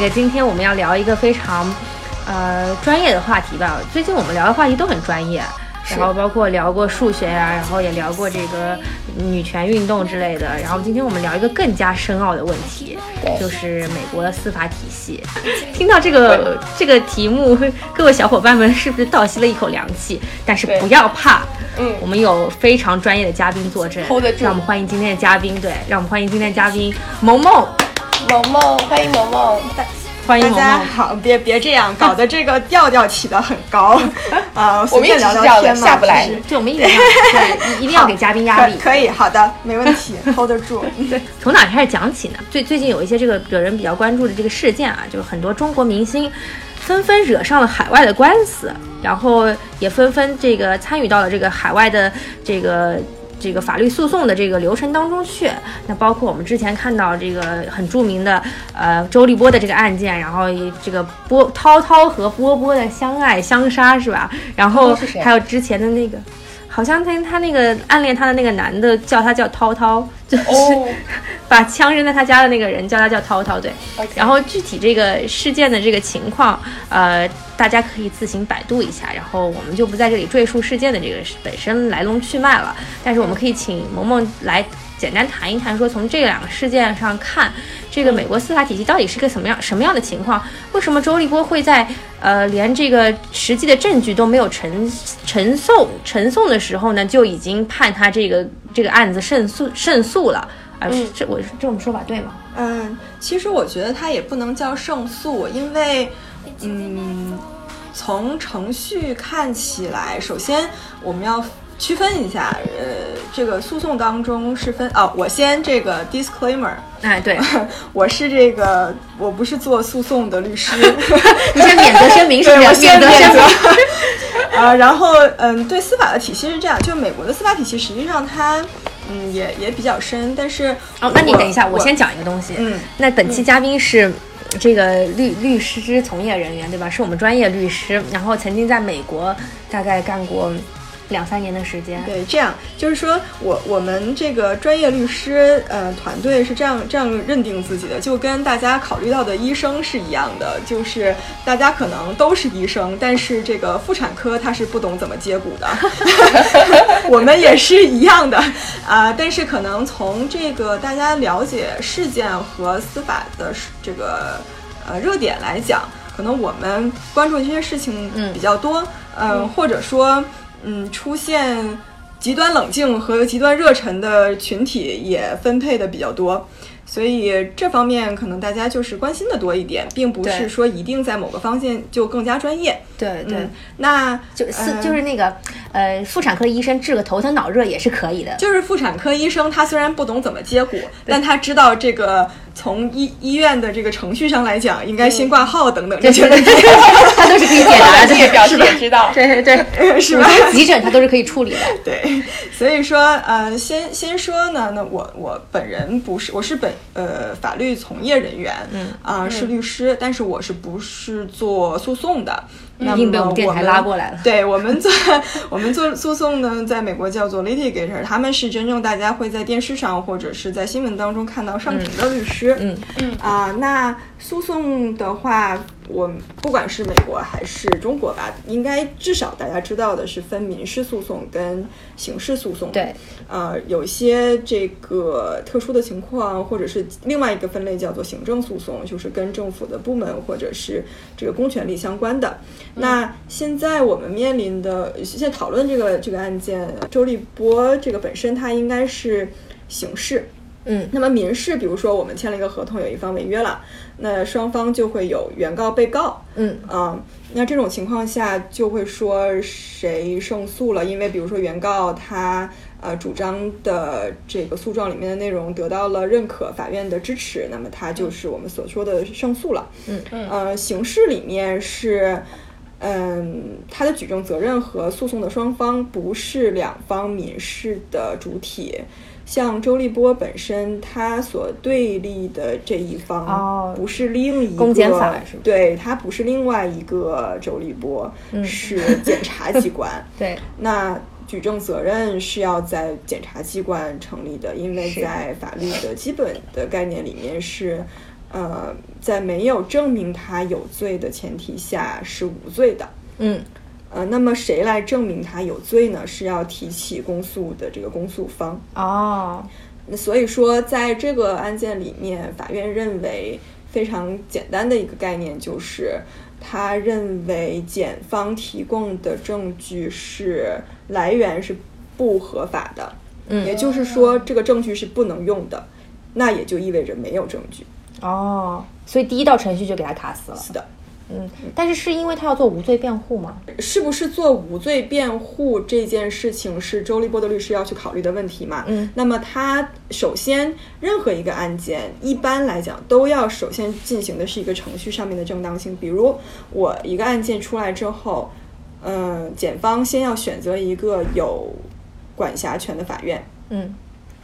那个今天我们要聊一个非常，呃，专业的话题吧。最近我们聊的话题都很专业，然后包括聊过数学呀，然后也聊过这个女权运动之类的。然后今天我们聊一个更加深奥的问题，就是美国的司法体系。听到这个这个题目，各位小伙伴们是不是倒吸了一口凉气？但是不要怕，嗯，我们有非常专业的嘉宾坐镇让我们欢迎今天的嘉宾，对，让我们欢迎今天的嘉宾萌萌，萌萌，欢迎萌萌。欢迎萌大家萌。好，别别这样，搞得这个 调调起得很高 啊！我们一直是这样的聊天嘛，下不来对，我们一定要 对，一一定要给嘉宾压力。可可以，好的，没问题，hold 得住。对，从哪开始讲起呢？最最近有一些这个惹人比较关注的这个事件啊，就是很多中国明星纷纷惹上了海外的官司，然后也纷纷这个参与到了这个海外的这个。这个法律诉讼的这个流程当中去，那包括我们之前看到这个很著名的呃周立波的这个案件，然后这个波涛涛和波波的相爱相杀是吧？然后还有之前的那个，好像他他那个暗恋他的那个男的叫他叫涛涛，就是、哦 把枪扔在他家的那个人叫他叫涛涛，对。然后具体这个事件的这个情况，呃，大家可以自行百度一下，然后我们就不在这里赘述事件的这个本身来龙去脉了。但是我们可以请萌萌来简单谈一谈，说从这两个事件上看，这个美国司法体系到底是个什么样什么样的情况？为什么周立波会在呃连这个实际的证据都没有呈呈送呈送的时候呢，就已经判他这个这个案子胜诉胜诉了？啊，是这我这种说法对吗？嗯，其实我觉得他也不能叫胜诉，因为，嗯，从程序看起来，首先我们要区分一下，呃，这个诉讼当中是分哦，我先这个 disclaimer，哎，对，我是这个我不是做诉讼的律师，你先免责声明是不是？对我先免责声明。啊，然后嗯，对司法的体系是这样，就美国的司法体系实际上它嗯也也比较深，但是哦，那你等一下，我我先讲一个东西。嗯，那本期嘉宾是这个律律师从业人员，对吧？是我们专业律师，然后曾经在美国大概干过两三年的时间。对，这样就是说我我们这个专业律师呃团队是这样这样认定自己的，就跟大家考虑到的医生是一样的，就是大家可能都是医生，但是这个妇产科他是不懂怎么接骨的，我们也是一样的啊、但是可能从这个大家了解事件和司法的这个呃热点来讲，可能我们关注这些事情嗯比较多，嗯、或者说。嗯，出现极端冷静和极端热忱的群体也分配的比较多，所以这方面可能大家就是关心的多一点，并不是说一定在某个方向就更加专业。对对，嗯，那就是呃就是那个呃，妇产科医生治个头疼脑热也是可以的。就是妇产科医生，他虽然不懂怎么接骨，但他知道这个从医医院的这个程序上来讲，应该先挂号等等这些问题，他都是可以解答的，这个表示也知道。对对对，是吧？急诊他都是可以处理的。对，所以说，呃，先先说呢，那我我本人不是，我是本呃法律从业人员，嗯啊、是律师，但是我是不是做诉讼的？那么被我们电台拉过来了。对我们做我们做诉讼呢，在美国叫做 litigator，他们是真正大家会在电视上或者是在新闻当中看到上庭的律师。嗯。嗯。啊、那诉讼的话，我不管是美国还是中国吧，应该至少大家知道的是分民事诉讼跟刑事诉讼。对，呃，有一些这个特殊的情况，或者是另外一个分类叫做行政诉讼，就是跟政府的部门或者是这个公权力相关的。那现在我们面临的，现在讨论这个这个案件，周立波这个本身他应该是刑事。嗯那么民事，比如说我们签了一个合同，有一方违约了，那双方就会有原告、被告。嗯啊、那这种情况下就会说谁胜诉了，因为比如说原告他呃主张的这个诉状里面的内容得到了认可，法院的支持，那么他就是我们所说的胜诉了。嗯嗯呃，刑事里面是。嗯，他的举证责任和诉讼的双方不是两方民事的主体，像周立波本身，他所对立的这一方哦不是另一个公检法是对他不是另外一个周立波，嗯是检察机关。对，那举证责任是要在检察机关成立的，因为在法律的基本的概念里面是，呃，在没有证明他有罪的前提下是无罪的。嗯，呃，那么谁来证明他有罪呢？是要提起公诉的这个公诉方。哦，那所以说，在这个案件里面，法院认为非常简单的一个概念就是，他认为检方提供的证据是来源是不合法的，嗯也就是说，这个证据是不能用的，那也就意味着没有证据。哦，所以第一道程序就给他卡死了。是的，嗯，但是是因为他要做无罪辩护吗？是不是做无罪辩护这件事情是周立波的律师要去考虑的问题嘛？嗯那么他首先任何一个案件，一般来讲都要首先进行的是一个程序上面的正当性。比如我一个案件出来之后，嗯、检方先要选择一个有管辖权的法院，嗯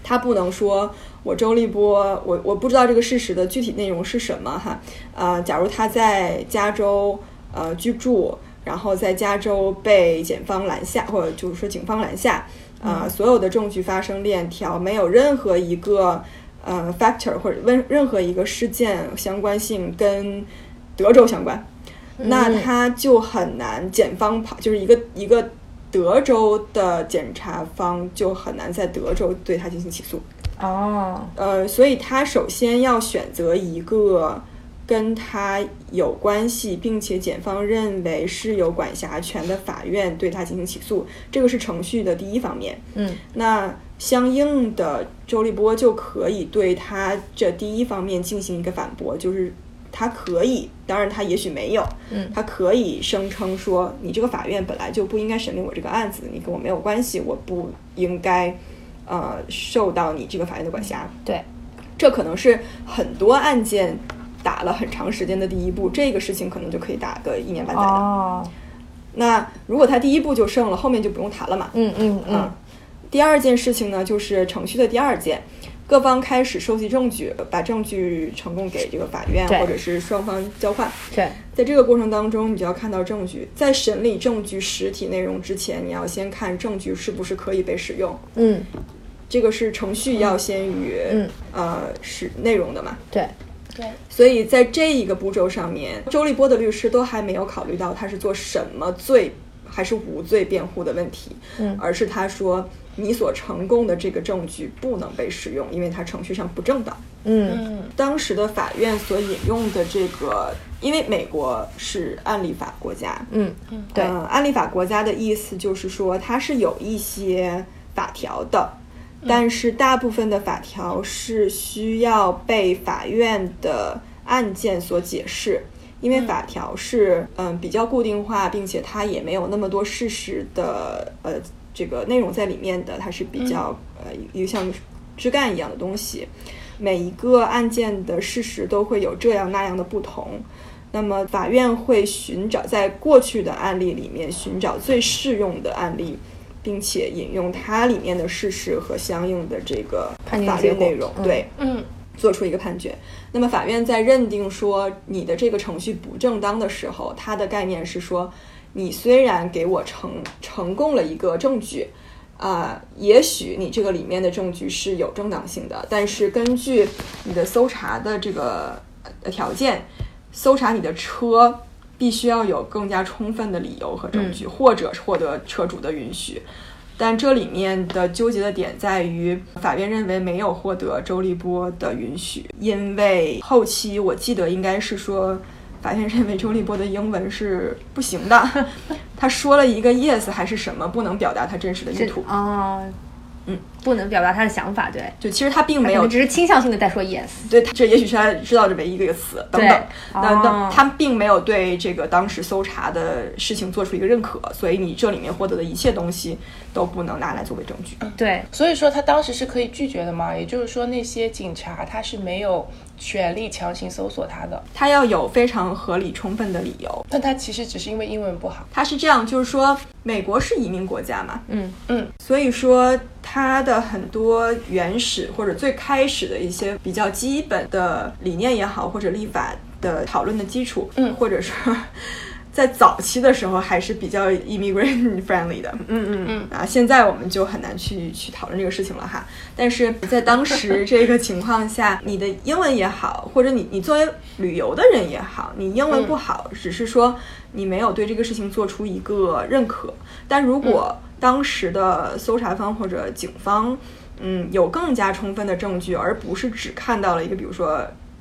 他不能说我周立波，我我不知道这个事实的具体内容是什么哈。呃，假如他在加州呃居住，然后在加州被检方拦下，或者就是说警方拦下，呃，所有的证据发生链条，没有任何一个呃 factor 或者问任何一个事件相关性跟德州相关，那他就很难，检方跑就是一个一个德州的检察方就很难在德州对他进行起诉。哦，呃，所以他首先要选择一个跟他有关系，并且检方认为是有管辖权的法院对他进行起诉，这个是程序的第一方面。嗯那相应的，周立波就可以对他这第一方面进行一个反驳，就是他可以，当然他也许没有，嗯他可以声称说，你这个法院本来就不应该审理我这个案子，你跟我没有关系，我不应该，呃，受到你这个法院的管辖。对，这可能是很多案件打了很长时间的第一步，这个事情可能就可以打个一年半载的。哦，那如果他第一步就胜了，后面就不用谈了嘛。嗯嗯嗯嗯，第二件事情呢，就是程序的第二件，各方开始收集证据，把证据呈供给这个法院，或者是双方交换。对，在这个过程当中，你就要看到证据。在审理证据实体内容之前，你要先看证据是不是可以被使用。嗯这个是程序要先于、嗯呃是内容的嘛。对，对，所以在这一个步骤上面，周立波的律师都还没有考虑到他是做什么罪还是无罪辩护的问题，嗯而是他说你所呈供的这个证据不能被使用，因为它程序上不正当。嗯。嗯。当时的法院所引用的这个，因为美国是案例法国家，嗯嗯对呃，案例法国家的意思就是说，它是有一些法条的，但是大部分的法条是需要被法院的案件所解释，因为法条是嗯比较固定化，并且它也没有那么多事实的呃这个内容在里面的，它是比较、呃一个像枝干一样的东西。每一个案件的事实都会有这样那样的不同，那么法院会寻找在过去的案例里面寻找最适用的案例，并且引用它里面的事实和相应的这个法律内容，嗯对，嗯做出一个判决。那么法院在认定说你的这个程序不正当的时候，它的概念是说，你虽然给我呈呈供了一个证据，啊、也许你这个里面的证据是有正当性的，但是根据你的搜查的这个呃条件，搜查你的车必须要有更加充分的理由和证据，或者是获得车主的允许。但这里面的纠结的点在于，法院认为没有获得周立波的允许，因为后期我记得应该是说，法院认为周立波的英文是不行的，他说了一个 yes 还是什么，不能表达他真实的意图。啊，嗯，不能表达他的想法，对，就其实他并没有只是倾向性的在说 yes，对，他这也许是他知道的唯一的一个词等对等。那他并没有对这个当时搜查的事情做出一个认可，所以你这里面获得的一切东西都不能拿来作为证据。对，所以说他当时是可以拒绝的嘛？也就是说，那些警察他是没有权利强行搜索他的。他要有非常合理充分的理由。但他其实只是因为英文不好。他是这样，就是说，美国是移民国家嘛，嗯嗯所以说他的很多原始或者最开始的一些比较基本的理念也好，或者立法的讨论的基础，嗯。或者说 在早期的时候还是比较 immigrant friendly 的，嗯嗯嗯。啊，现在我们就很难去去讨论这个事情了哈。但是在当时这个情况下，你的英文也好，或者你你作为旅游的人也好，你英文不好，只是说你没有对这个事情做出一个认可。但如果当时的搜查方或者警方，嗯，有更加充分的证据，而不是只看到了一个，比如说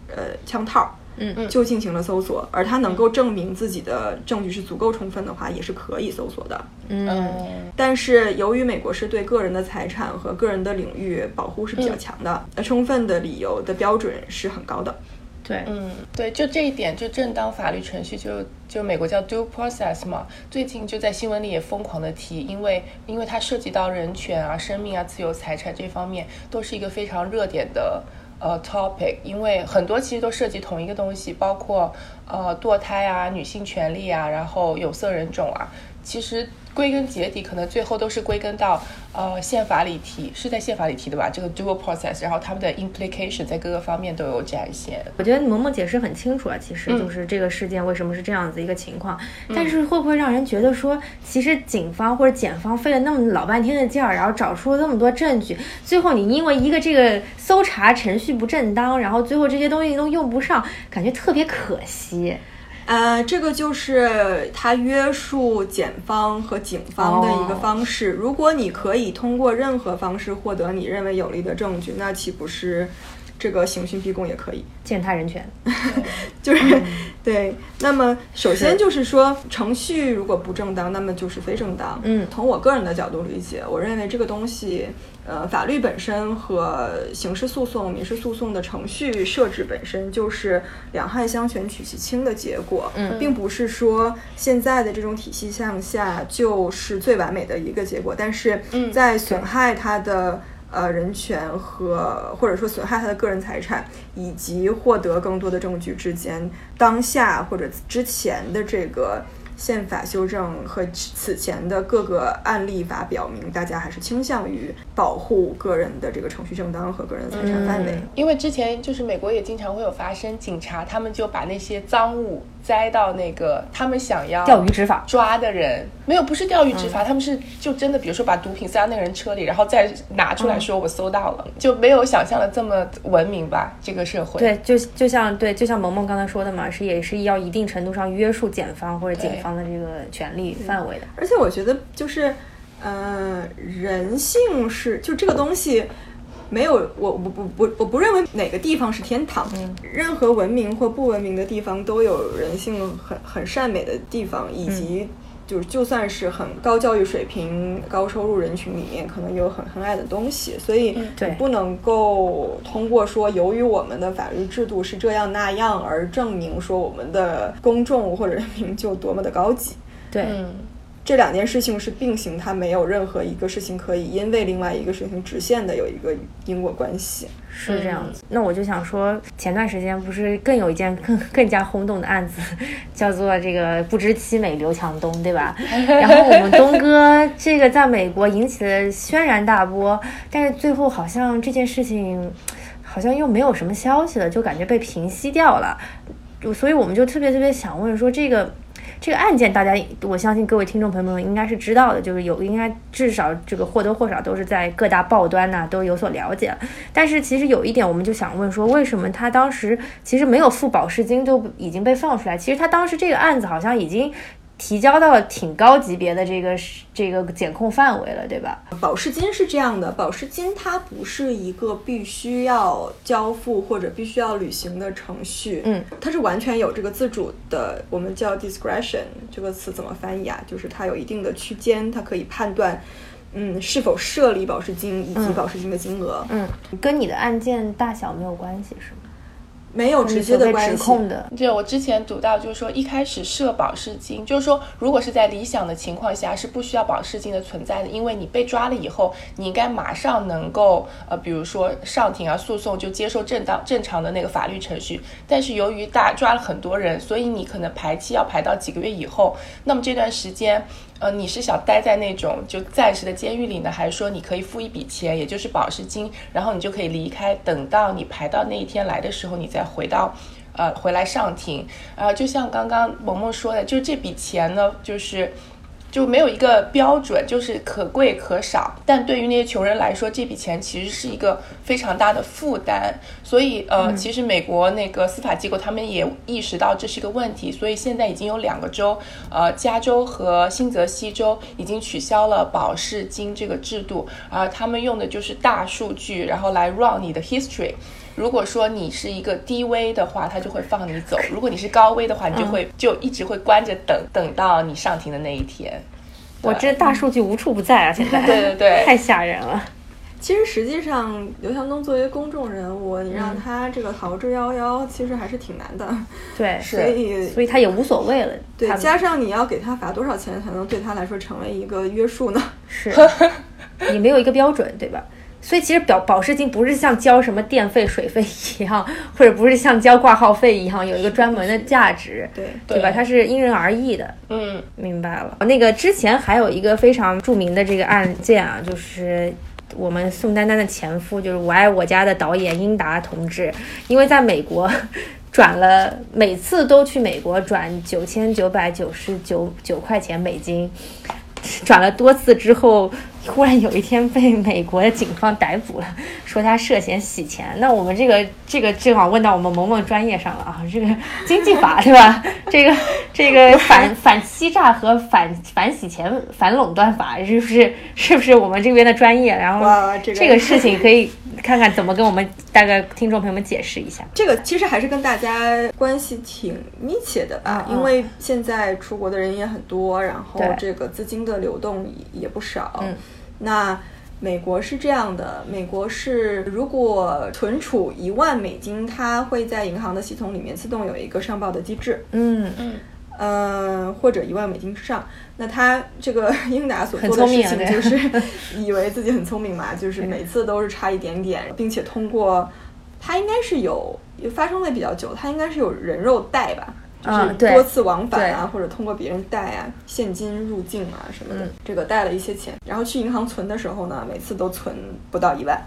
呃枪套。嗯嗯，就进行了搜索，而他能够证明自己的证据是足够充分的话，也是可以搜索的。嗯，但是由于美国是对个人的财产和个人的领域保护是比较强的，呃，充分的理由的标准是很高的。对，嗯，对，就这一点，就正当法律程序，就就美国叫 due process 嘛，最近就在新闻里也疯狂的提，因为因为它涉及到人权啊、生命啊、自由财产这方面，都是一个非常热点的。呃，topic，因为很多其实都涉及同一个东西，包括呃堕胎啊、女性权利啊，然后有色人种啊，其实。归根结底，可能最后都是归根到，呃，宪法里提是在宪法里提的吧？这个 dual process，然后他们的 implication 在各个方面都有展现。我觉得萌萌解释很清楚啊，其实就是这个事件为什么是这样子一个情况。但是会不会让人觉得说，其实警方或者检方费了那么老半天的劲儿，然后找出了那么多证据，最后你因为一个这个搜查程序不正当，然后最后这些东西都用不上，感觉特别可惜。呃，这个就是他约束检方和警方的一个方式。如果你可以通过任何方式获得你认为有利的证据，那岂不是这个刑讯逼供也可以践踏人权？就是对。那么首先就是说，程序如果不正当，那么就是非正当。嗯，从我个人的角度理解，我认为这个东西。呃，法律本身和刑事诉讼、民事诉讼的程序设置本身就是两害相权取其轻的结果，嗯，并不是说现在的这种体系向下就是最完美的一个结果。但是在损害它的呃人权和或者说损害他的个人财产以及获得更多的证据之间，当下或者之前的这个。宪法修正和此前的各个案例法表明，大家还是倾向于保护个人的这个程序正当和个人财产范围。因为之前就是美国也经常会有发生，警察他们就把那些赃物。栽到那个他们想要钓鱼执法抓的人没有，不是钓鱼执法，他们是就真的，比如说把毒品塞到那个人车里，然后再拿出来说我搜到了，就没有想象的这么文明吧？这个社会对，就就像对，就像萌萌刚才说的嘛，是也是要一定程度上约束检方或者警方的这个权利范围的。而且我觉得就是，呃，人性是就这个东西。没有，我我不不我不认为哪个地方是天堂。嗯，任何文明或不文明的地方都有人性很很善美的地方，以及就是就算是很高教育水平、高收入人群里面，可能有很很爱的东西。所以，你，不能够通过说由于我们的法律制度是这样那样而证明说我们的公众或者人民就多么的高级。对。这两件事情是并行，它没有任何一个事情可以因为另外一个事情直线的有一个因果关系，是这样子。那我就想说，前段时间不是更有一件更更加轰动的案子，叫做这个不知妻美刘强东，对吧？然后我们东哥这个在美国引起了轩然大波，但是最后好像这件事情好像又没有什么消息了，就感觉被平息掉了。所以我们就特别特别想问说这个。这个案件，大家我相信各位听众朋友们应该是知道的，就是有应该至少这个或多或少都是在各大报端呐都有所了解。但是其实有一点，我们就想问说，为什么他当时其实没有付保释金就已经被放出来？其实他当时这个案子好像已经。提交到了挺高级别的这个这个检控范围了，对吧？保释金是这样的，保释金它不是一个必须要交付或者必须要履行的程序，嗯，它是完全有这个自主的，我们叫 discretion 这个词怎么翻译啊？就是它有一定的区间，它可以判断，嗯，是否设立保释金以及保释金的金额，嗯，跟你的案件大小没有关系，是吗？没有直接的关系。对，我之前读到就是说，一开始设保释金，就是说，如果是在理想的情况下，是不需要保释金的存在的，因为你被抓了以后，你应该马上能够呃，比如说上庭啊，诉讼就接受正当正常的那个法律程序。但是由于大抓了很多人，所以你可能排期要排到几个月以后，那么这段时间。呃，你是想待在那种就暂时的监狱里呢，还是说你可以付一笔钱，也就是保释金，然后你就可以离开，等到你排到那一天来的时候，你再回到呃回来上庭。呃就像刚刚萌萌说的，就是这笔钱呢，就是。就没有一个标准，就是可贵可少。但对于那些穷人来说，这笔钱其实是一个非常大的负担。所以，呃，其实美国那个司法机构他们也意识到这是一个问题，所以现在已经有两个州，呃，加州和新泽西州已经取消了保释金这个制度，而他们用的就是大数据，然后来 run 你的 history。如果说你是一个低危的话，他就会放你走；如果你是高危的话，你就会就一直会关着，等等到你上庭的那一天。我这大数据无处不在啊！现在对对对，太吓人了。其实实际上，刘强东作为公众人物，你让他这个逃之夭夭，其实还是挺难的。对，所以所以他也无所谓了。对，加上你要给他罚多少钱，才能对他来说成为一个约束呢？是，你没有一个标准，对吧？所以其实保保释金不是像交什么电费、水费一样，或者不是像交挂号费一样有一个专门的价值，对对吧？它是因人而异的。嗯，明白了。那个之前还有一个非常著名的这个案件啊，就是我们宋丹丹的前夫，就是《我爱我家》的导演英达同志，因为在美国 转了，每次都去美国转九千九百九十九九块钱美金，转了多次之后。忽然有一天被美国的警方逮捕了，说他涉嫌洗钱。那我们这个这个正好问到我们萌萌专业上了啊，这个经济法对吧？这个这个反反欺诈和反反洗钱、反垄断法是不是是不是我们这边的专业？然后这个事情可以看看怎么跟我们大概听众朋友们解释一下。这个其实还是跟大家关系挺密切的吧，因为现在出国的人也很多，然后这个资金的流动也不少。那美国是这样的，美国是如果存储一万美金，它会在银行的系统里面自动有一个上报的机制。嗯。嗯，呃，或者一万美金之上，那他这个 英达所做的事情就是 以为自己很聪明嘛，就是每次都是差一点点，并且通过他应该是有发生的比较久，他应该是有人肉贷吧。就是多次往返啊，或者通过别人贷啊，现金入境啊什么的，这个贷了一些钱，然后去银行存的时候呢，每次都存不到一万，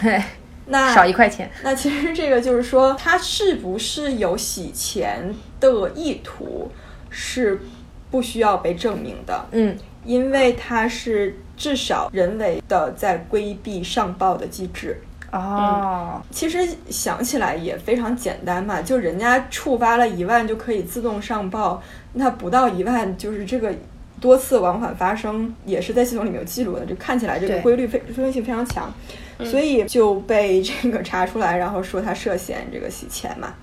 对，那少一块钱。那其实这个就是说，他是不是有洗钱的意图，是不需要被证明的。嗯，因为他是至少人为的在规避上报的机制。哦，其实想起来也非常简单嘛，就人家触发了一万就可以自动上报，那不到一万就是这个多次往返发生，也是在系统里面有记录的，就看起来这个规律非规律性非常强，所以就被这个查出来，然后说他涉嫌这个洗钱嘛。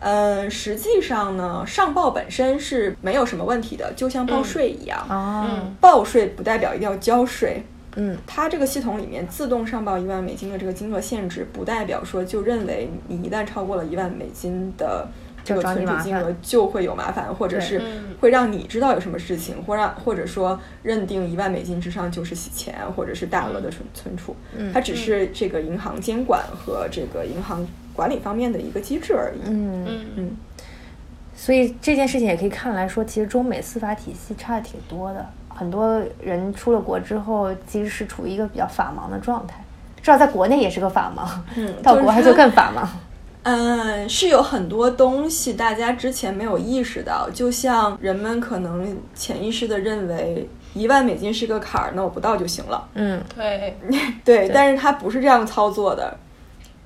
嗯，实际上呢，上报本身是没有什么问题的，就像报税一样，哦，报税不代表一定要交税。嗯，它这个系统里面自动上报一万美金的这个金额限制，不代表说就认为你一旦超过了一万美金的这个存储金额就会有麻烦，或者是会让你知道有什么事情，或让或者说认定一万美金之上就是洗钱或者是大额的存存储。它只是这个银行监管和这个银行管理方面的一个机制而已。嗯嗯。嗯，所以这件事情也可以看来说，其实中美司法体系差的挺多的。很多人出了国之后，其实是处于一个比较法盲的状态。至少在国内也是个法盲，嗯，到国外就更法盲。嗯，是有很多东西大家之前没有意识到，就像人们可能潜意识的认为一万美金是个坎儿，那我不到就行了。嗯，对 对，但是它不是这样操作的。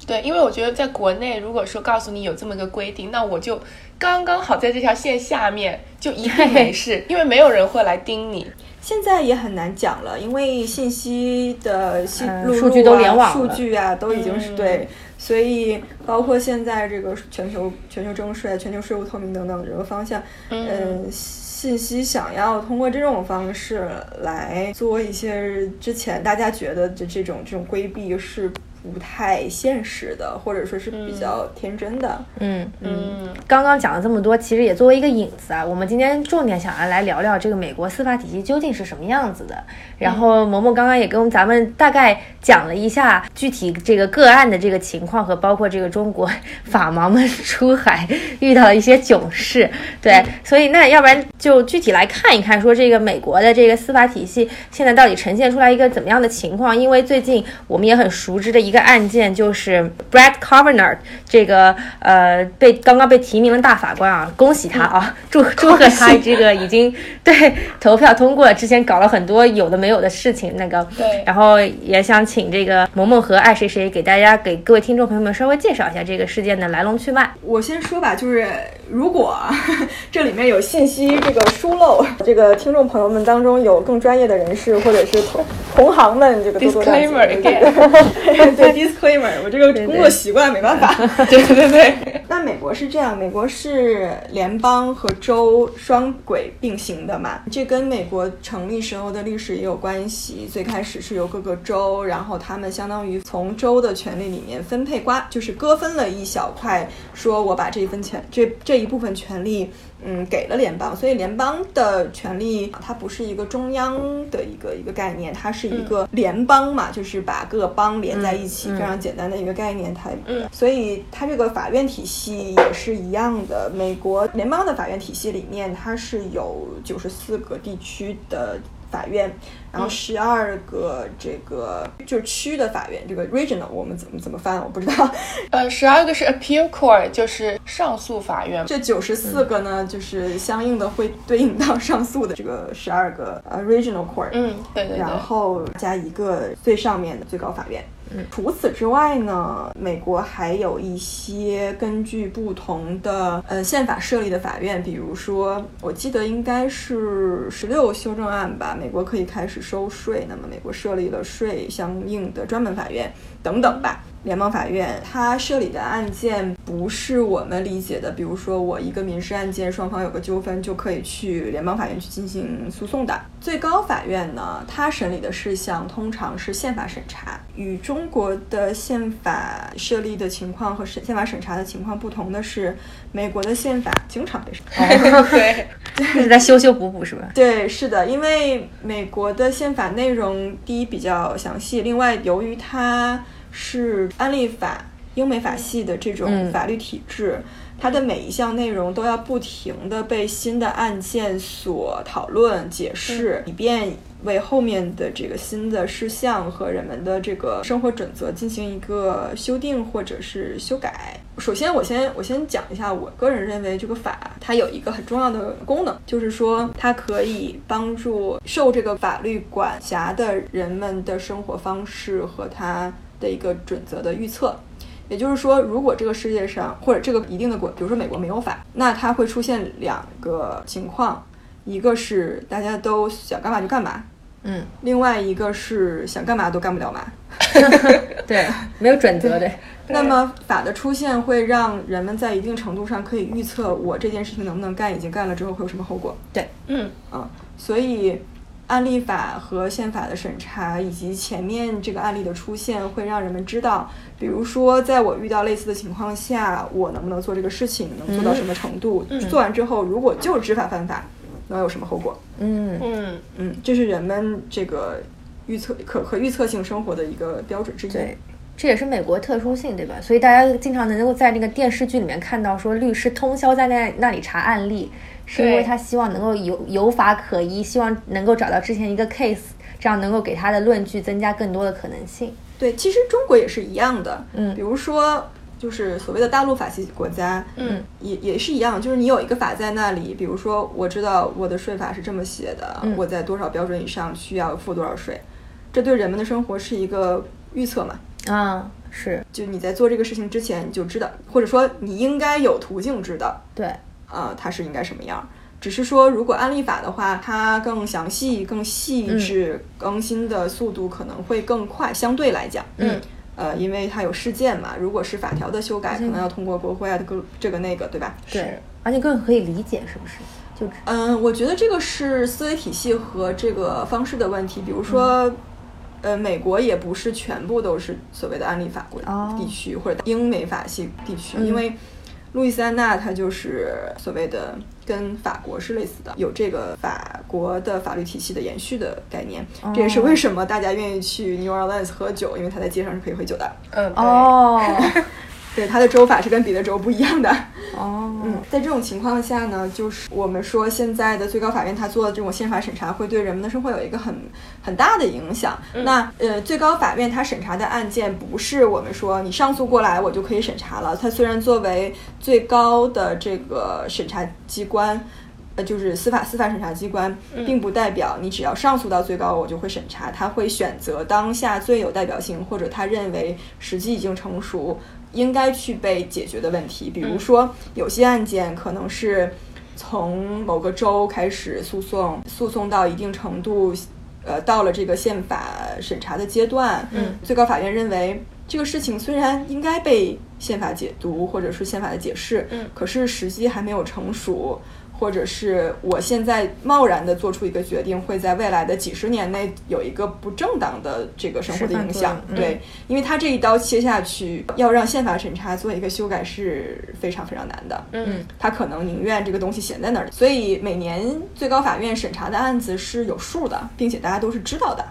对，因为我觉得在国内，如果说告诉你有这么个规定，那我就刚刚好在这条线下面，就一定没事，因为没有人会来盯你。现在也很难讲了，因为信息的信录数据都联网数据啊，都已经是对，所以包括现在这个全球全球征税、全球税务透明等等这个方向，嗯，信息想要通过这种方式来做一些之前大家觉得的这种这种规避是。不太现实的，或者说是比较天真的。嗯嗯，刚刚讲了这么多，其实也作为一个引子啊，我们今天重点想要来聊聊这个美国司法体系究竟是什么样子的。然后萌萌刚刚也跟咱们大概讲了一下具体这个个案的这个情况，和包括这个中国法盲们出海遇到的一些囧事。对，所以那要不然就具体来看一看，说这个美国的这个司法体系现在到底呈现出来一个怎么样的情况？因为最近我们也很熟知的一。一个案件，就是 Brett Kavanaugh 这个呃被刚刚被提名的大法官啊，恭喜他啊，祝祝贺他这个已经对投票通过了，之前搞了很多有的没有的事情，那个对。然后也想请这个萌萌和爱谁谁给大家给各位听众朋友们稍微介绍一下这个事件的来龙去脉。我先说吧，就是如果这里面有信息这个疏漏，这个听众朋友们当中有更专业的人士或者是同同行们，这个 Disclaimer 对 disclaimer，我这个工作习惯没办法。对 对对，那美国是这样，美国是联邦和州双轨并行的嘛，这跟美国成立时候的历史也有关系。最开始是由各个州，然后他们相当于从州的权利里面分配瓜，就是割分了一小块，说我把这一分权这这一部分权利。嗯，给了联邦，所以联邦的权利它不是一个中央的一个一个概念，它是一个联邦嘛，就是把各邦连在一起，非常简单的一个概念。它，嗯所以它这个法院体系也是一样的。美国联邦的法院体系里面，它是有九十四个地区的法院，然后十二个这个就是区的法院，这个 regional 我们怎么怎么翻我不知道。呃，十二个是 appeal court，就是上诉法院。这九十四个呢，就是相应的会对应到上诉的这个十二个呃 regional court，嗯，对对对。然后加一个最上面的最高法院。嗯除此之外呢，美国还有一些根据不同的呃宪法设立的法院，比如说，我记得应该是十六修正案吧，美国可以开始收税，那么美国设立了税相应的专门法院等等吧。联邦法院它设立的案件不是我们理解的，比如说我一个民事案件，双方有个纠纷就可以去联邦法院去进行诉讼的。最高法院呢，它审理的事项通常是宪法审查，与中国的宪法设立的情况和审宪法审查的情况不同的是，美国的宪法经常被审查。对，一直在修修补补是吧？对，是的，因为美国的宪法内容第一比较详细，另外由于它是安利法、英美法系的这种嗯法律体制，它的每一项内容都要不停的被新的案件所讨论、解释，以便为后面的这个新的事项和人们的这个生活准则进行一个修订或者是修改。首先，我先我先讲一下，我个人认为这个法它有一个很重要的功能，就是说它可以帮助受这个法律管辖的人们的生活方式和他的一个准则的预测。也就是说，如果这个世界上或者这个一定的国，比如说美国没有法，那它会出现两个情况，一个是大家都想干嘛就干嘛，嗯，另外一个是想干嘛都干不了嘛。对，没有准则的。那么法的出现会让人们在一定程度上可以预测我这件事情能不能干，已经干了之后会有什么后果。对，嗯，啊，所以案例法和宪法的审查，以及前面这个案例的出现，会让人们知道，比如说在我遇到类似的情况下，我能不能做这个事情，能做到什么程度？做完之后，如果就是知法犯法，能有什么后果？嗯，嗯，嗯，这是人们这个预测可可预测性生活的一个标准之一。对。这也是美国特殊性，对吧？所以大家经常能够在那个电视剧里面看到，说律师通宵在那那里查案例，是因为他希望能够有有法可依，希望能够找到之前一个 case，这样能够给他的论据增加更多的可能性。对，其实中国也是一样的。嗯比如说，就是所谓的大陆法系国家，嗯，也也是一样，就是你有一个法在那里，比如说我知道我的税法是这么写的，嗯我在多少标准以上需要付多少税，这对人们的生活是一个预测嘛。啊，是就你在做这个事情之前你就知道，或者说你应该有途径知道，对，呃，它是应该什么样。只是说，如果案例法的话，它更详细、更细致，更新的速度可能会更快，相对来讲，嗯，呃，因为它有事件嘛。如果是法条的修改，可能要通过国会啊，这个这个那个，对吧？对，而且更可以理解，是不是？就嗯，我觉得这个是思维体系和这个方式的问题。比如说，呃，美国也不是全部都是所谓的案例法国哦地区、或者英美法系地区，嗯因为路易斯安那它就是所谓的跟法国是类似的，有这个法国的法律体系的延续的概念。这也是为什么大家愿意去 New Orleans 喝酒，因为它在街上是可以喝酒的。嗯，对，哦，对，它的州法是跟别的州不一样的。哦，嗯，在这种情况下呢，就是我们说现在的最高法院它做的这种宪法审查，会对人们的生活有一个很很大的影响。那呃，最高法院它审查的案件，不是我们说你上诉过来我就可以审查了。它虽然作为最高的这个审查机关。呃，就是司法司法审查机关，并不代表你只要上诉到最高，我就会审查。他会选择当下最有代表性，或者他认为时机已经成熟，应该去被解决的问题。比如说，有些案件可能是从某个州开始诉讼，诉讼到一定程度，呃，到了这个宪法审查的阶段，嗯，最高法院认为这个事情虽然应该被宪法解读，或者是宪法的解释，嗯，可是时机还没有成熟。或者是我现在贸然的做出一个决定，会在未来的几十年内有一个不正当的这个生活的影响。对，因为他这一刀切下去，要让宪法审查做一个修改是非常非常难的。嗯，他可能宁愿这个东西闲在那儿。所以每年最高法院审查的案子是有数的，并且大家都是知道的。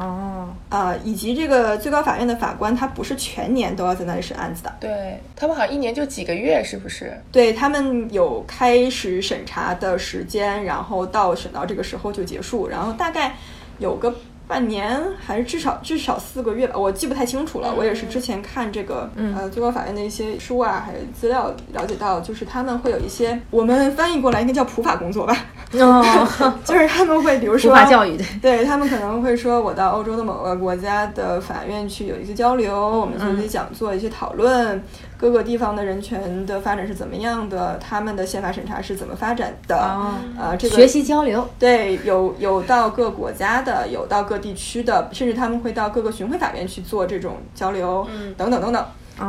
哦，啊，以及这个最高法院的法官，他不是全年都要在那里审案子的。对他们好像一年就几个月，是不是？对他们有开始审查的时间，然后到审到这个时候就结束，然后大概有个。半年还是至少至少四个月吧，我记不太清楚了。我也是之前看这个呃最高法院的一些书啊，还有资料了解到，就是他们会有一些我们翻译过来应该叫普法工作吧。哦，就是他们会比如说教育，对他们可能会说我到欧洲的某个国家的法院去有一些交流，我们做一些讲座、一些讨论。各个地方的人权的发展是怎么样的？他们的宪法审查是怎么发展的？呃，这个学习交流，对，有有到各国家的，有到各地区的，甚至他们会到各个巡回法院去做这种交流，等等等等。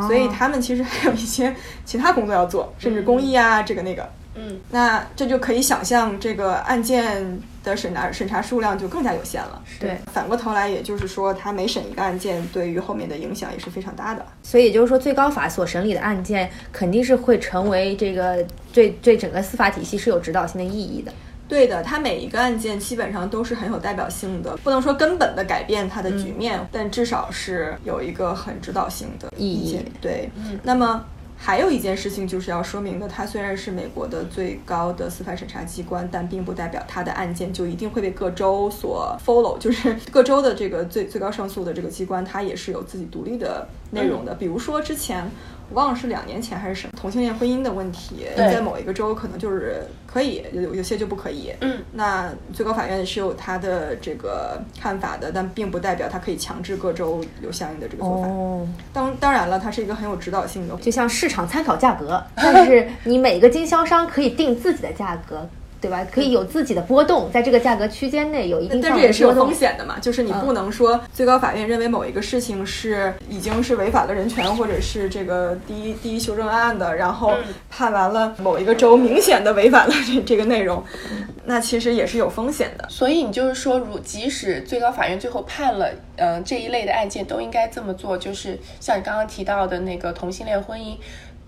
所以他们其实还有一些其他工作要做，甚至公益啊，这个那个。嗯，那这就可以想象，这个案件的审查审查数量就更加有限了。对，反过头来，也就是说，他每审一个案件，对于后面的影响也是非常大的。所以，也就是说，最高法所审理的案件，肯定是会成为这个 对对整个司法体系是有指导性的意义的。对的，它每一个案件基本上都是很有代表性的，不能说根本的改变它的局面，但至少是有一个很指导性的意义。对，嗯那么。还有一件事情就是要说明的，它虽然是美国的最高的司法审查机关，但并不代表它的案件就一定会被各州所 follow。就是各州的这个最最高上诉的这个机关，它也是有自己独立的内容的。比如说之前。忘了是两年前还是什么同性恋婚姻的问题，在某一个州可能就是可以，有有些就不可以。嗯，那最高法院是有他的这个看法的，但并不代表他可以强制各州有相应的这个做法。哦，当当然了，它是一个很有指导性的，就像市场参考价格，但是你每个经销商可以定自己的价格。对吧？可以有自己的波动，在这个价格区间内有一定但这也是有风险的嘛。就是你不能说最高法院认为某一个事情是已经是违反了人权，或者是这个第一第一修正案的，然后判完了某一个州明显的违反了这这个内容，那其实也是有风险的。所以你就是说，如即使最高法院最后判了，嗯，这一类的案件都应该这么做，就是像你刚刚提到的那个同性恋婚姻。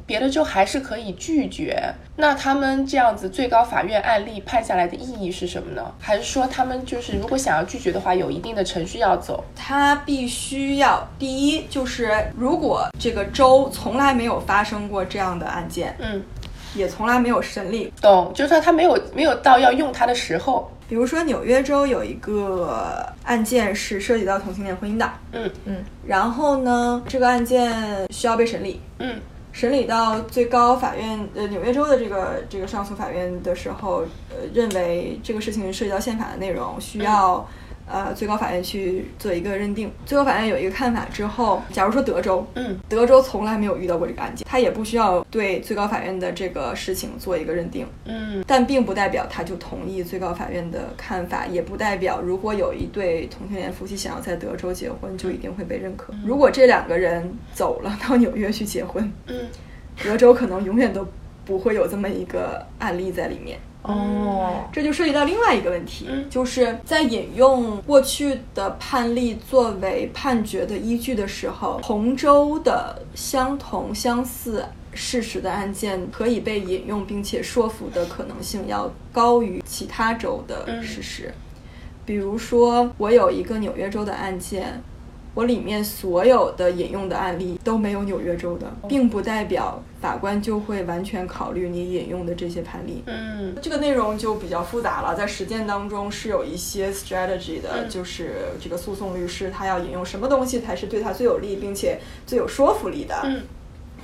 别的州还是可以拒绝，那他们这样子最高法院案例判下来的意义是什么呢？还是说他们就是如果想要拒绝的话，有一定的程序要走？他必须要第一就是如果这个州从来没有发生过这样的案件，嗯，也从来没有审理，懂？就是说他没有没有到要用他的时候。比如说纽约州有一个案件是涉及到同性恋婚姻的，嗯嗯，然后呢，这个案件需要被审理，嗯。审理到最高法院，呃，纽约州的这个这个上诉法院的时候，呃，认为这个事情涉及到宪法的内容，需要。呃，最高法院去做一个认定。最高法院有一个看法之后，假如说德州，嗯，德州从来没有遇到过这个案件，他也不需要对最高法院的这个事情做一个认定，嗯，但并不代表他就同意最高法院的看法，也不代表如果有一对同性恋夫妻想要在德州结婚，就一定会被认可。如果这两个人走了到纽约去结婚，嗯，德州可能永远都不会有这么一个案例在里面。哦，这就涉及到另外一个问题，就是在引用过去的判例作为判决的依据的时候，同州的相同相似事实的案件可以被引用并且说服的可能性要高于其他州的事实。比如说，我有一个纽约州的案件，我里面所有的引用的案例都没有纽约州的，并不代表法官就会完全考虑你引用的这些判例。嗯这个内容就比较复杂了，在实践当中是有一些 strategy 的，就是这个诉讼律师他要引用什么东西才是对他最有利并且最有说服力的。嗯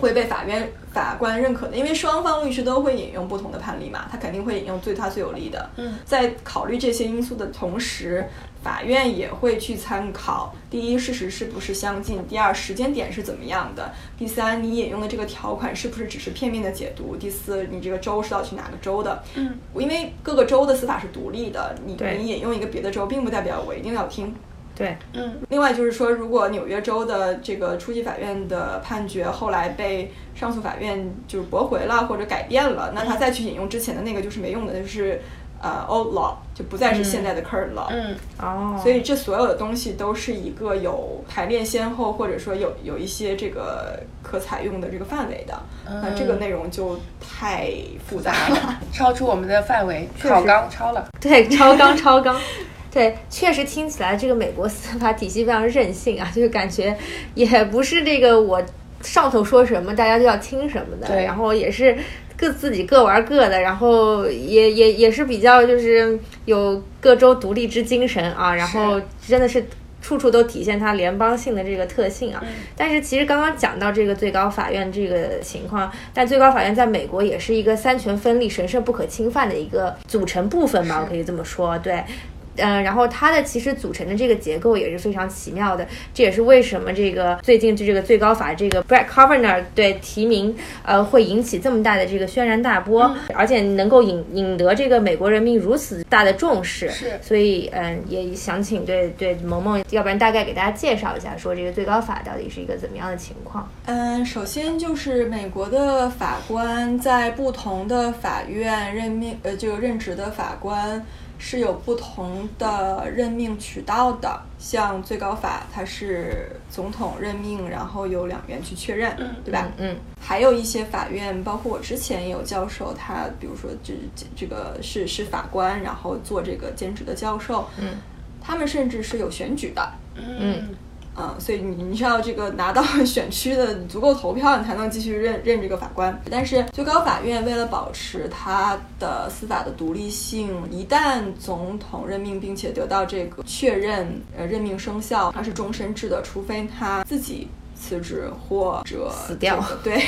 会被法院法官认可的，因为双方律师都会引用不同的判例嘛，他肯定会引用对他最有利的。嗯，在考虑这些因素的同时，法院也会去参考：第一，事实是不是相近；第二，时间点是怎么样的；第三，你引用的这个条款是不是只是片面的解读；第四，你这个州是要去哪个州的？嗯，因为各个州的司法是独立的，你你引用一个别的州，并不代表我一定要听。对，嗯另外就是说，如果纽约州的这个初级法院的判决后来被上诉法院就是驳回了或者改变了，那他再去引用之前的那个就是没用的，就是呃 old law 就不再是现在的 current law。嗯哦，所以这所有的东西都是一个有排列先后，或者说有有一些这个可采用的这个范围的。那这个内容就太复杂了。超出我们的范围，超纲超了。对，超纲超纲。对，确实听起来这个美国司法体系非常任性啊，就是感觉也不是这个我上头说什么大家就要听什么的，对然后也是各自己各玩各的，然后也也也是比较就是有各州独立之精神啊，然后真的是。处处都体现它联邦性的这个特性啊，但是其实刚刚讲到这个最高法院这个情况，但最高法院在美国也是一个三权分立、神圣不可侵犯的一个组成部分吧，我可以这么说，对。嗯，然后它的其实组成的这个结构也是非常奇妙的，这也是为什么这个最近这个最高法这个 Brett Kavanaugh 对提名，呃，会引起这么大的这个轩然大波，而且能够引引得这个美国人民如此大的重视，是所以嗯，也想请对对萌萌，要不然大概给大家介绍一下，说这个最高法到底是一个怎么样的情况？嗯，首先就是美国的法官在不同的法院任命，呃，就任职的法官是有不同的任命渠道的。像最高法，它是总统任命，然后由两院去确认，对吧？嗯，还有一些法院，包括我之前也有教授，他比如说这这这个是是法官，然后做这个兼职的教授，嗯，他们甚至是有选举的，嗯嗯，所以你你需要这个拿到 选区的足够投票，你才能继续任任这个法官。但是最高法院为了保持它的司法的独立性，一旦总统任命并且得到这个确认，呃，任命生效，它是终身制的，除非他自己。辞职或者死掉对，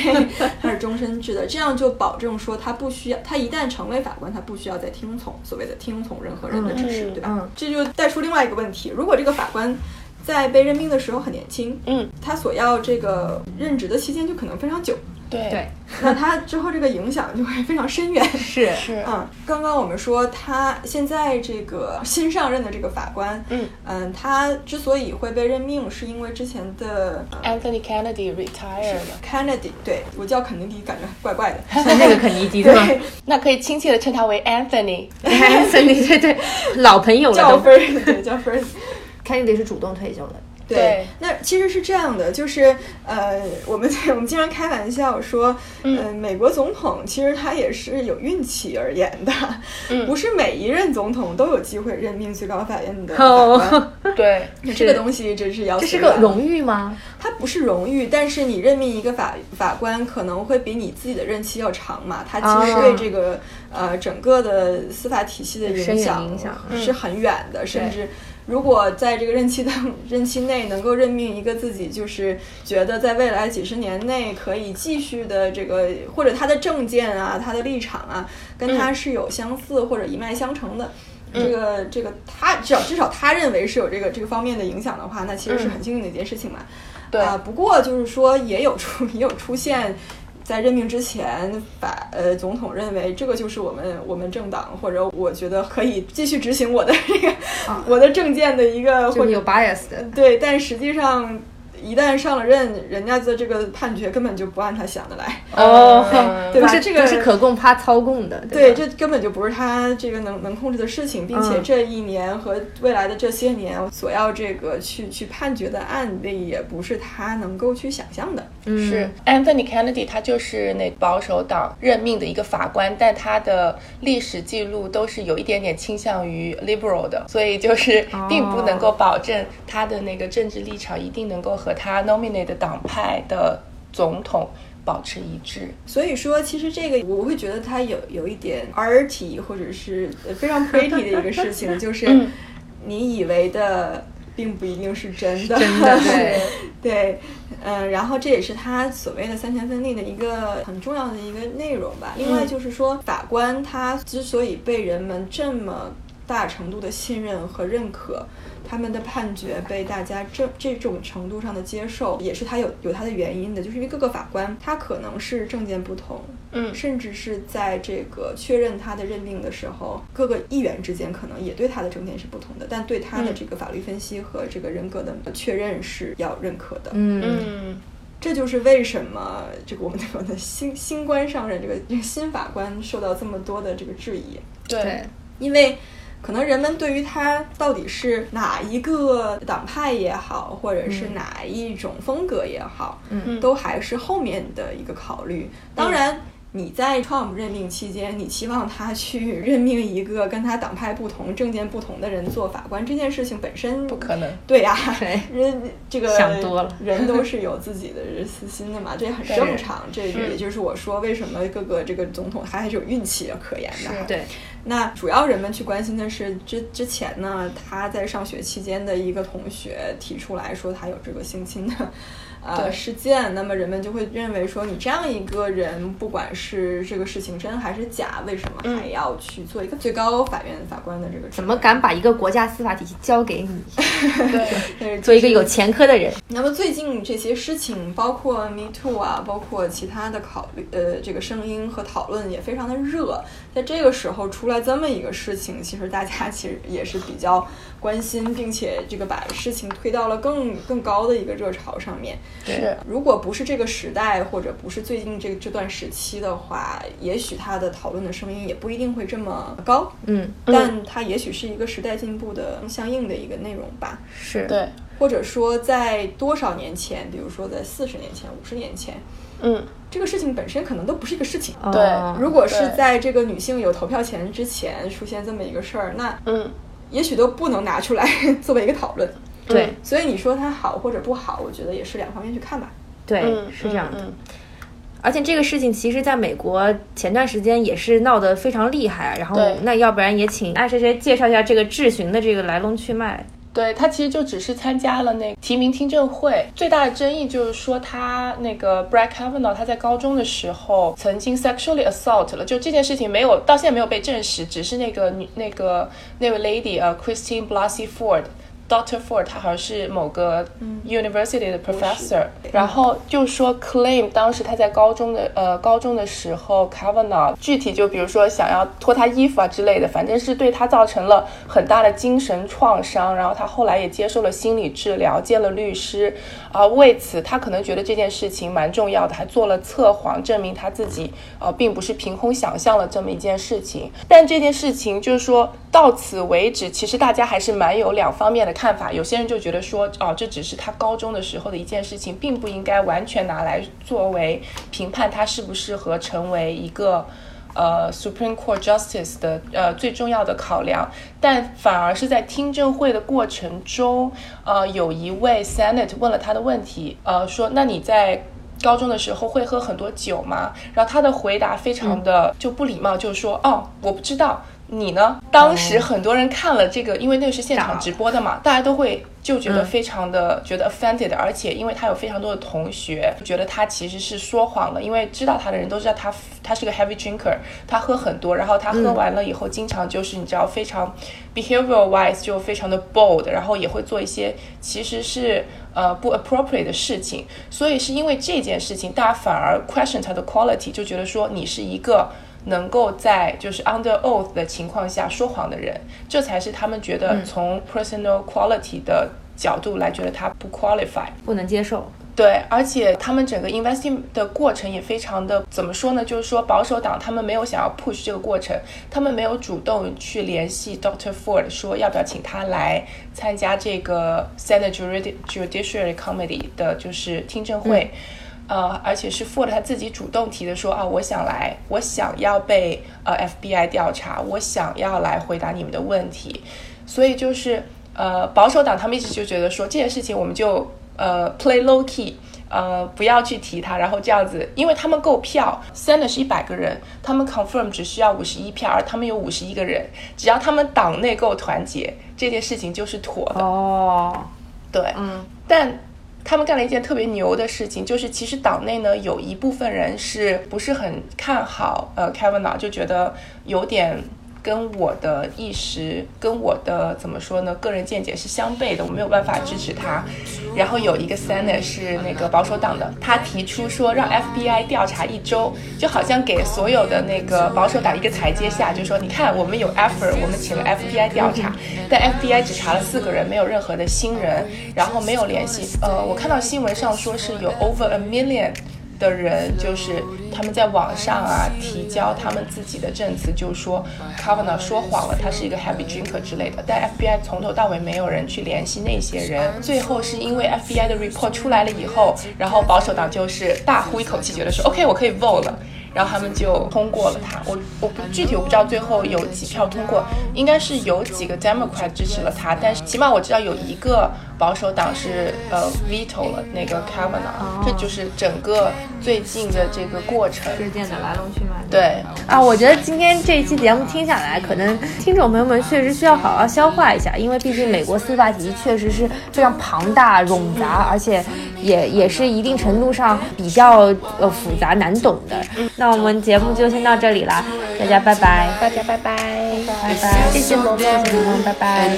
他是终身制的，这样就保证说他不需要，他一旦成为法官，他不需要再听从所谓的听从任何人的指示，嗯对吧？嗯这就带出另外一个问题：如果这个法官在被任命的时候很年轻，嗯，他所要这个任职的期间就可能非常久，对。对，那他之后这个影响就会非常深远。是。是嗯，刚刚我们说他现在这个新上任的这个法官，嗯。嗯，他之所以会被任命，是因为之前的、呃、Anthony Kennedy retired 了，Kennedy，对我叫肯尼迪感觉怪怪的，那个肯尼迪 对那可以亲切的称他为 Anthony，Anthony，对对，老朋友了都。叫分儿，对，叫分儿。Kennedy 是主动退休的。对对，那其实是这样的，就是呃，我们 我们经常开玩笑说，呃，美国总统其实他也是有运气而言的，嗯。不是每一任总统都有机会任命最高法院的法哦官。对，这个东西真是要这是个荣誉吗？它不是荣誉，但是你任命一个法法官可能会比你自己的任期要长嘛，它其实哦对这个、呃整个的司法体系的影响影响是很远的，甚至。如果在这个任期当 任期内能够任命一个自己就是觉得在未来几十年内可以继续的这个，或者他的政见啊、他的立场啊，跟他是有相似或者一脉相承的，这个这个他至少至少他认为是有这个这个方面的影响的话，那其实是很幸运的一件事情嘛。对啊，不过就是说也有出 也有出现。在任命之前，把呃总统认为这个就是我们我们政党或者我觉得可以继续执行我的这个、我的政见的一个或者就有 bias 的。对，但实际上一旦上了任，人家的这个判决根本就不按他想的来。哦。嗯不是对吧这个不是可供他操控的，对，吧？这根本就不是他这个能能控制的事情，并且嗯。这一年和未来的这些年所要这个去去判决的案例，也不是他能够去想象的。是。Anthony Kennedy，他就是那保守党任命的一个法官，但他的历史记录都是有一点点倾向于 liberal 的，所以就是并不能够保证他的那个政治立场一定能够和他 nominate 的党派的总统保持一致。所以说，其实这个我会觉得它有有一点 arty 或者是非常 pretty 的一个事情，就是你以为的。并不一定是真的，真的对 对，嗯，然后这也是他所谓的三权分立的一个很重要的一个内容吧。另外就是说，法官他之所以被人们这么大程度的信任和认可。他们的判决被大家这这种程度上的接受，也是他有有他的原因的，就是因为各个法官他可能是政见不同，嗯，甚至是在这个确认他的认定的时候，各个议员之间可能也对他的政见是不同的，但对他的这个法律分析和这个人格的确认是要认可的，嗯，这就是为什么这个我们的新新官上任这个这个新法官受到这么多的这个质疑，对，因为。可能人们对于他到底是哪一个党派也好，或者是哪一种风格也好，嗯，都还是后面的一个考虑。当然。你在 Trump 任命期间，你期望他去 任命一个跟他党派不同、政见不同的人做法官，这件事情本身不可能。对呀，人这个想多了，人都是有自己的私心的嘛，这也很正常。这也就是我说为什么各个这个总统他还是有运气可言的。对，那主要人们去关心的是之之前呢，他在上学期间的一个同学提出来说他有这个性侵的。呃，事件，那么人们就会认为说，你这样一个人，不管是这个事情真还是假，为什么还要去做一个最高法院法官的这个？怎么敢把一个国家司法体系交给你？对，做一个有前科的人。那么最近这些事情，包括 Me Too 啊，包括其他的考虑，呃，这个声音和讨论也非常的热。在这个时候出来这么一个事情，其实大家其实也是比较关心，并且这个把事情推到了更更高的一个热潮上面。是，如果不是这个时代，或者不是最近这这段时期的话，也许他的讨论的声音也不一定会这么高。嗯，但它也许是一个时代进步的相应的一个内容吧。是对，或者说在多少年前，比如说在四十年前、五十年前，嗯，这个事情本身可能都不是一个事情。对，如果是在这个女性有投票权之前出现这么一个事儿，那嗯，也许都不能拿出来 作为一个讨论。对，所以你说它好或者不好，我觉得也是两方面去看吧。对，是这样的。而且这个事情其实在美国前段时间也是闹得非常厉害。然后，那要不然也请爱谁谁介绍一下这个质询的这个来龙去脉。对他其实就只是参加了那提名听证会，最大的争议就是说他那个 Brett Kavanaugh 他在高中的时候曾经 sexually assault 了，就这件事情没有到现在没有被证实，只是那个女那个那位 lady 呃 Christine Blasey Ford。Doctor Ford，他好像是某个 University 的 professor，然后就说 claim 当时他在高中的呃高中的时候，Kavanaugh 具体就比如说想要脱他衣服啊之类的，反正是对他造成了很大的精神创伤。然后他后来也接受了心理治疗，见了律师，啊，为此他可能觉得这件事情蛮重要的，还做了测谎，证明他自己呃并不是凭空想象了这么一件事情。但这件事情就是说到此为止，其实大家还是蛮有两方面的。看法，有些人就觉得说，哦，这只是他高中的时候的一件事情，并不应该完全拿来作为评判他适不适合成为一个呃 Supreme Court Justice 的呃最重要的考量。但反而是在听证会的过程中，呃，有一位 Senate 问了他的问题，呃，说，那你在高中的时候会喝很多酒吗？然后他的回答非常的就不礼貌，就是说，哦，我不知道。你呢？当时很多人看了这个，因为那个是现场直播的嘛，大家都会就觉得非常的觉得 offended，而且因为他有非常多的同学觉得他其实是说谎了，因为知道他的人都知道他他是个 heavy drinker，他喝很多，然后他喝完了以后经常就是你知道非常 behavioral wise 就非常的 bold，然后也会做一些其实是呃不 appropriate 的事情，所以是因为这件事情，大家反而 question 他的 quality，就觉得说你是一个。能够在就是 under oath 的情况下说谎的人，这才是他们觉得从 personal quality 的角度来觉得他不 qualify，不能接受。对，而且他们整个 investing 的过程也非常的怎么说呢？就是说保守党他们没有想要 push 这个过程，他们没有主动去联系 Dr. Ford 说要不要请他来参加这个 Senate Judiciary Committee 的就是听证会。呃，而且是 Ford 他自己主动提的说啊，我想来，我想要被呃 FBI 调查，我想要来回答你们的问题，所以就是呃保守党他们一直就觉得说这件事情我们就呃 play low key。呃，不要去提他，然后这样子，因为他们够票，Senate 是一百个人，他们 confirm 只需要五十一票，而他们有五十一个人，只要他们党内够团结，这件事情就是妥的。哦，对，嗯，但他们干了一件特别牛的事情，就是其实党内呢有一部分人是不是很看好呃 Kavanaugh，就觉得有点。跟我的意识，跟我的怎么说呢？个人见解是相悖的，我没有办法支持他。然后有一个 Senate 是那个保守党的，他提出说让 FBI 调查一周，就好像给所有的那个保守党一个台阶下，就说你看我们有 effort，我们请了 FBI 调查，但 FBI 只查了四个人，没有任何的新人，然后没有联系。呃，我看到新闻上说是有 over a million。的人就是他们在网上啊提交他们自己的证词，就说 Kavanaugh 说谎了，他是一个 heavy drinker 之类的。但 FBI 从头到尾没有人去联系那些人。最后是因为 FBI 的 report 出来了以后，然后保守党就是大呼一口气，觉得说 OK 我可以 vote 了，然后他们就通过了他。我我不具体我不知道最后有几票通过，应该是有几个 Democrat 支持了他，但是起码我知道有一个。保守党是呃 veto 了那个 Kavanaugh，这就是整个最近的这个过程。事件的来龙去脉。对。啊，我觉得今天这一期节目听下来，可能听众朋友们确实需要好好消化一下，因为毕竟美国司法体系确实是非常庞大、冗杂，而且也也是一定程度上比较呃复杂难懂的。那我们节目就先到这里啦，大家拜拜，大家拜拜，拜拜，谢谢萌萌，谢谢萌萌，拜拜。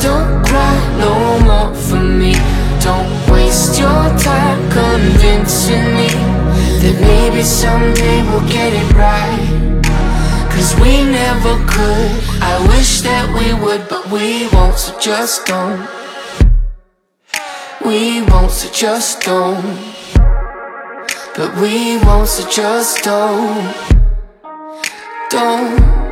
Don't cry no more for me. Don't waste your time convincing me That maybe someday we'll get it right. Cause we never could. I wish that we would but we won't so just don't. We won't so just don't. But we won't so just don't. Don't